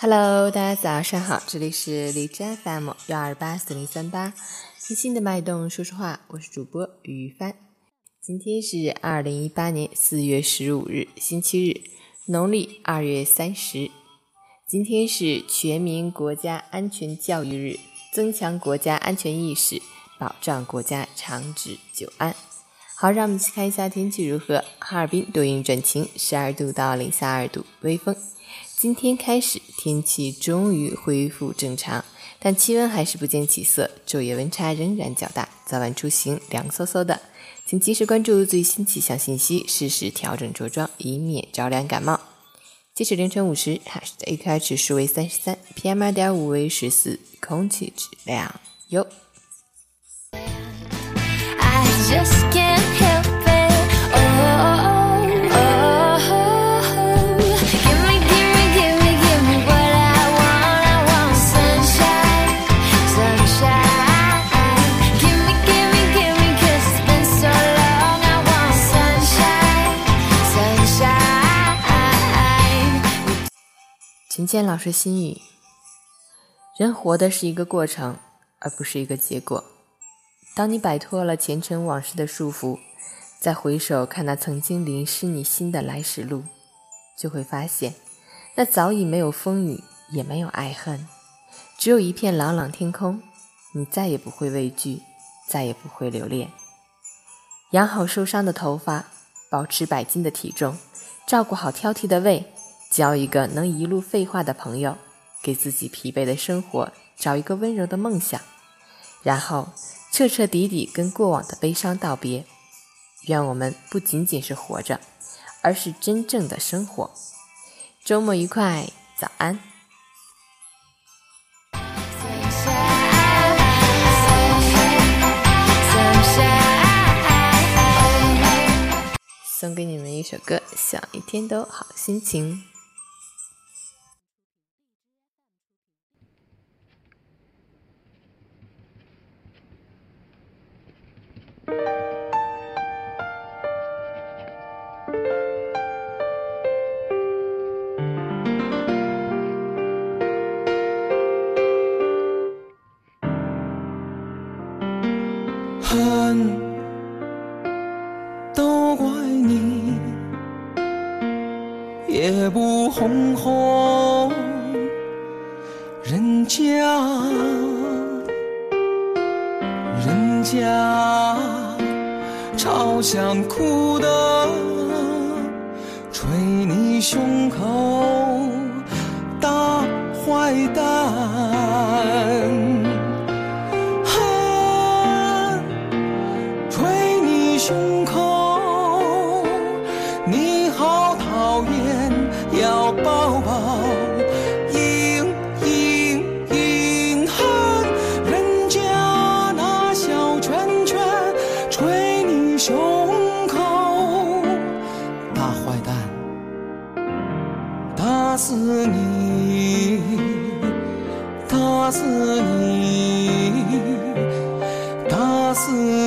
Hello，大家早上好，这里是荔枝 FM 幺二八四零三八，听心的脉动说说话，我是主播于帆。今天是二零一八年四月十五日，星期日，农历二月三十。今天是全民国家安全教育日，增强国家安全意识，保障国家长治久安。好，让我们一起看一下天气如何。哈尔滨多云转晴，十二度到零下二度，微风。今天开始，天气终于恢复正常，但气温还是不见起色，昼夜温差仍然较大，早晚出行凉飕飕的，请及时关注最新气象信息，适时调整着装，以免着凉感冒。截止凌晨五时，哈市的 AQI 指数为三十三，PM 二点五为十四，空气质量优。陈建老师心语：人活的是一个过程，而不是一个结果。当你摆脱了前尘往事的束缚，再回首看那曾经淋湿你心的来时路，就会发现，那早已没有风雨，也没有爱恨，只有一片朗朗天空。你再也不会畏惧，再也不会留恋。养好受伤的头发，保持百斤的体重，照顾好挑剔的胃。交一个能一路废话的朋友，给自己疲惫的生活找一个温柔的梦想，然后彻彻底底跟过往的悲伤道别。愿我们不仅仅是活着，而是真正的生活。周末愉快，早安。送给你们一首歌，希望一天都好心情。都怪你，也不哄哄人家，人家朝想哭的捶你胸口，大坏蛋。是你，他是你，他是。